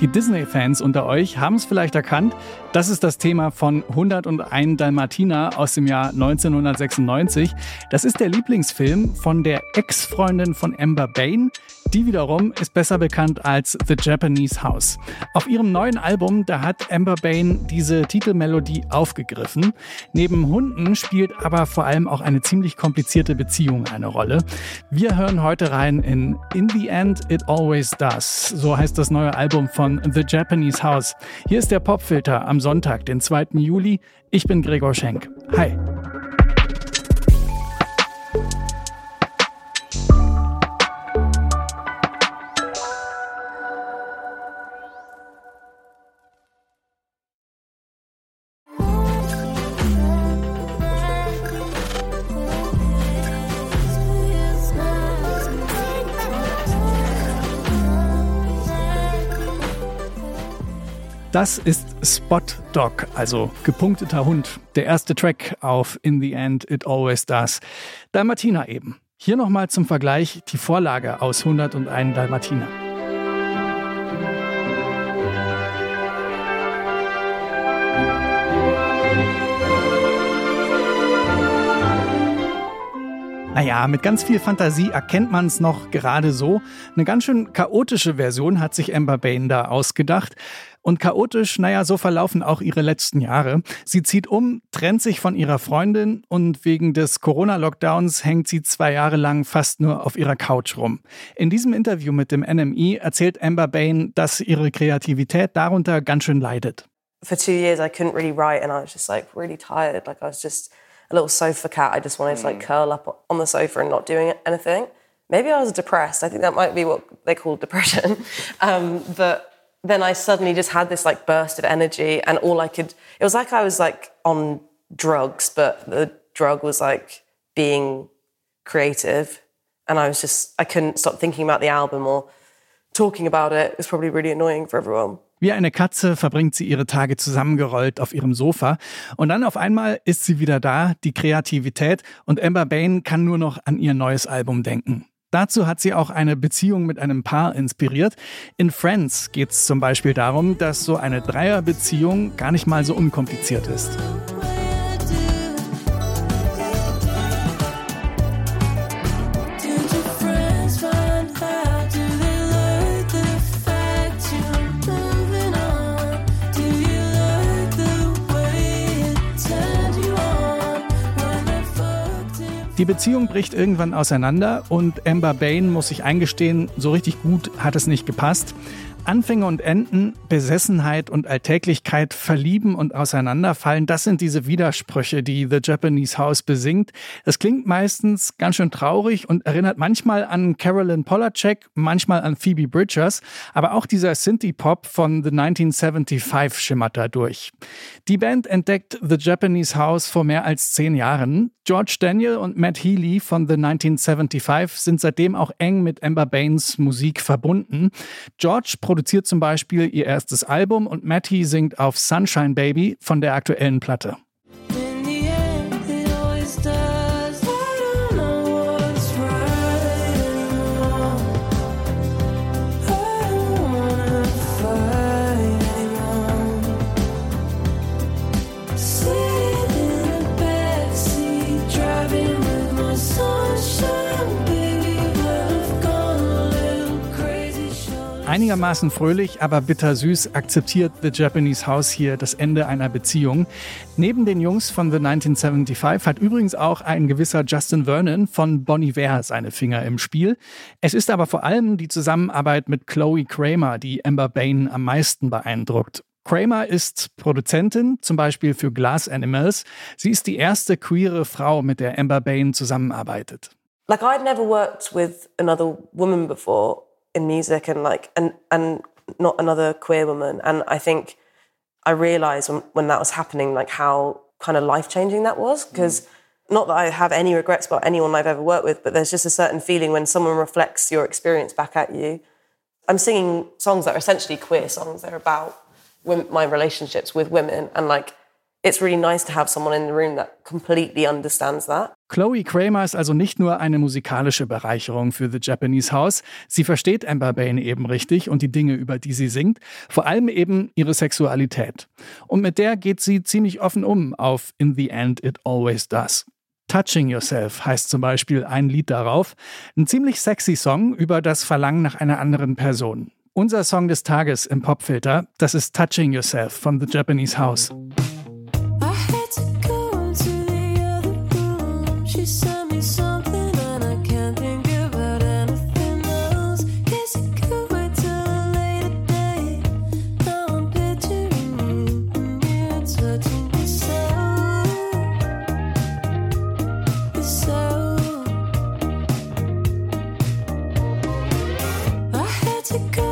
Die Disney-Fans unter euch haben es vielleicht erkannt. Das ist das Thema von 101 Dalmatiner aus dem Jahr 1996. Das ist der Lieblingsfilm von der Ex-Freundin von Amber Bain. Die wiederum ist besser bekannt als The Japanese House. Auf ihrem neuen Album, da hat Amber Bain diese Titelmelodie aufgegriffen. Neben Hunden spielt aber vor allem auch eine ziemlich komplizierte Beziehung eine Rolle. Wir hören heute rein in In the End It Always Does. So heißt das neue Album von The Japanese House. Hier ist der Popfilter am Sonntag, den 2. Juli. Ich bin Gregor Schenk. Hi. Das ist Spot Dog, also gepunkteter Hund. Der erste Track auf In the End It Always Does. Dalmatiner eben. Hier nochmal zum Vergleich die Vorlage aus 101 Dalmatiner. Naja, mit ganz viel Fantasie erkennt man es noch gerade so. Eine ganz schön chaotische Version hat sich Amber Bain da ausgedacht. Und chaotisch, naja, so verlaufen auch ihre letzten Jahre. Sie zieht um, trennt sich von ihrer Freundin und wegen des Corona-Lockdowns hängt sie zwei Jahre lang fast nur auf ihrer Couch rum. In diesem Interview mit dem NME erzählt Amber Bain, dass ihre Kreativität darunter ganz schön leidet. For two years I couldn't really write and I was just like really tired. Like I was just a little sofa cat. I just wanted to like mm. curl up on the sofa and not doing anything. Maybe I was depressed. I think that might be what they call depression. Um, but then I suddenly just had this like burst of energy, and all I could, it was like I was like on drugs, but the drug was like being creative. And I was just, I couldn't stop thinking about the album or talking about it. It was probably really annoying for everyone. Wie eine Katze verbringt sie ihre Tage zusammengerollt auf ihrem Sofa und dann auf einmal ist sie wieder da, die Kreativität und Amber Bain kann nur noch an ihr neues Album denken. Dazu hat sie auch eine Beziehung mit einem Paar inspiriert. In Friends geht es zum Beispiel darum, dass so eine Dreierbeziehung gar nicht mal so unkompliziert ist. Die Beziehung bricht irgendwann auseinander und Amber Bain muss sich eingestehen, so richtig gut hat es nicht gepasst. Anfänge und Enden, Besessenheit und Alltäglichkeit, Verlieben und Auseinanderfallen, das sind diese Widersprüche, die The Japanese House besingt. Es klingt meistens ganz schön traurig und erinnert manchmal an Carolyn Polacek, manchmal an Phoebe Bridgers, aber auch dieser Synthie-Pop von The 1975 schimmert da durch. Die Band entdeckt The Japanese House vor mehr als zehn Jahren. George Daniel und Matt Healy von The 1975 sind seitdem auch eng mit Amber Baines Musik verbunden. George produziert zum Beispiel ihr erstes Album und Matty singt auf Sunshine Baby von der aktuellen Platte. Einigermaßen fröhlich, aber bittersüß akzeptiert The Japanese House hier das Ende einer Beziehung. Neben den Jungs von The 1975 hat übrigens auch ein gewisser Justin Vernon von Bon Iver seine Finger im Spiel. Es ist aber vor allem die Zusammenarbeit mit Chloe Kramer, die Amber Bain am meisten beeindruckt. Kramer ist Produzentin, zum Beispiel für Glass Animals. Sie ist die erste queere Frau, mit der Amber Bain zusammenarbeitet. Like I'd never worked with another woman before. In music and like and and not another queer woman. And I think I realized when, when that was happening, like how kind of life changing that was. Because mm. not that I have any regrets about anyone I've ever worked with, but there's just a certain feeling when someone reflects your experience back at you. I'm singing songs that are essentially queer songs. They're about my relationships with women, and like it's really nice to have someone in the room that completely understands that. Chloe Kramer ist also nicht nur eine musikalische Bereicherung für The Japanese House. Sie versteht Amber Bain eben richtig und die Dinge, über die sie singt. Vor allem eben ihre Sexualität. Und mit der geht sie ziemlich offen um auf In the End It Always Does. Touching Yourself heißt zum Beispiel ein Lied darauf. Ein ziemlich sexy Song über das Verlangen nach einer anderen Person. Unser Song des Tages im Popfilter, das ist Touching Yourself von The Japanese House. to go.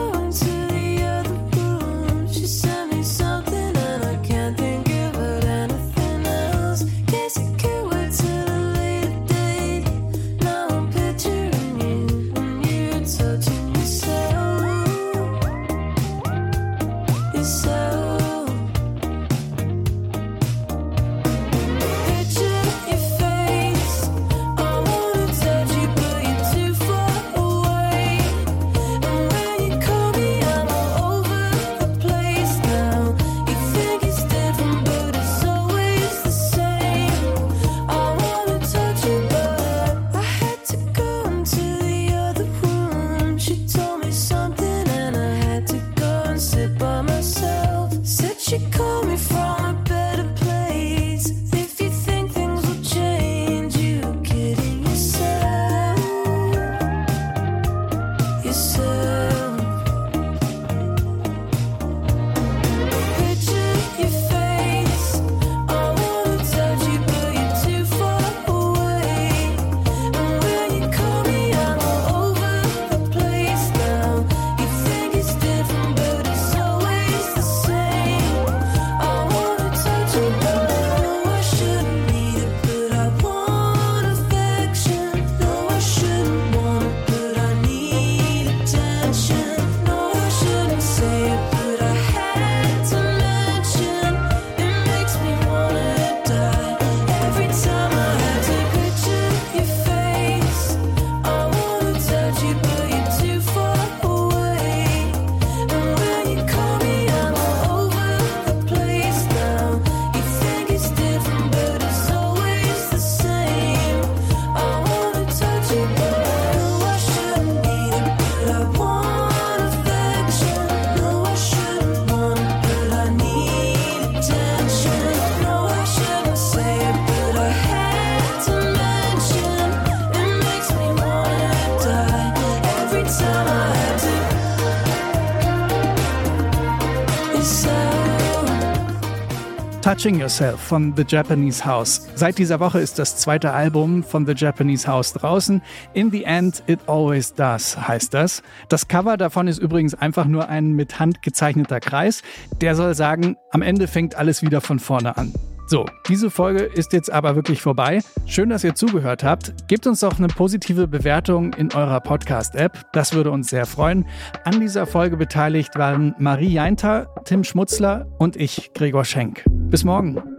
Touching Yourself von The Japanese House. Seit dieser Woche ist das zweite Album von The Japanese House draußen. In the End, It Always Does heißt das. Das Cover davon ist übrigens einfach nur ein mit Hand gezeichneter Kreis. Der soll sagen, am Ende fängt alles wieder von vorne an. So, diese Folge ist jetzt aber wirklich vorbei. Schön, dass ihr zugehört habt. Gebt uns doch eine positive Bewertung in eurer Podcast-App. Das würde uns sehr freuen. An dieser Folge beteiligt waren Marie Jeinter, Tim Schmutzler und ich, Gregor Schenk. Bis morgen.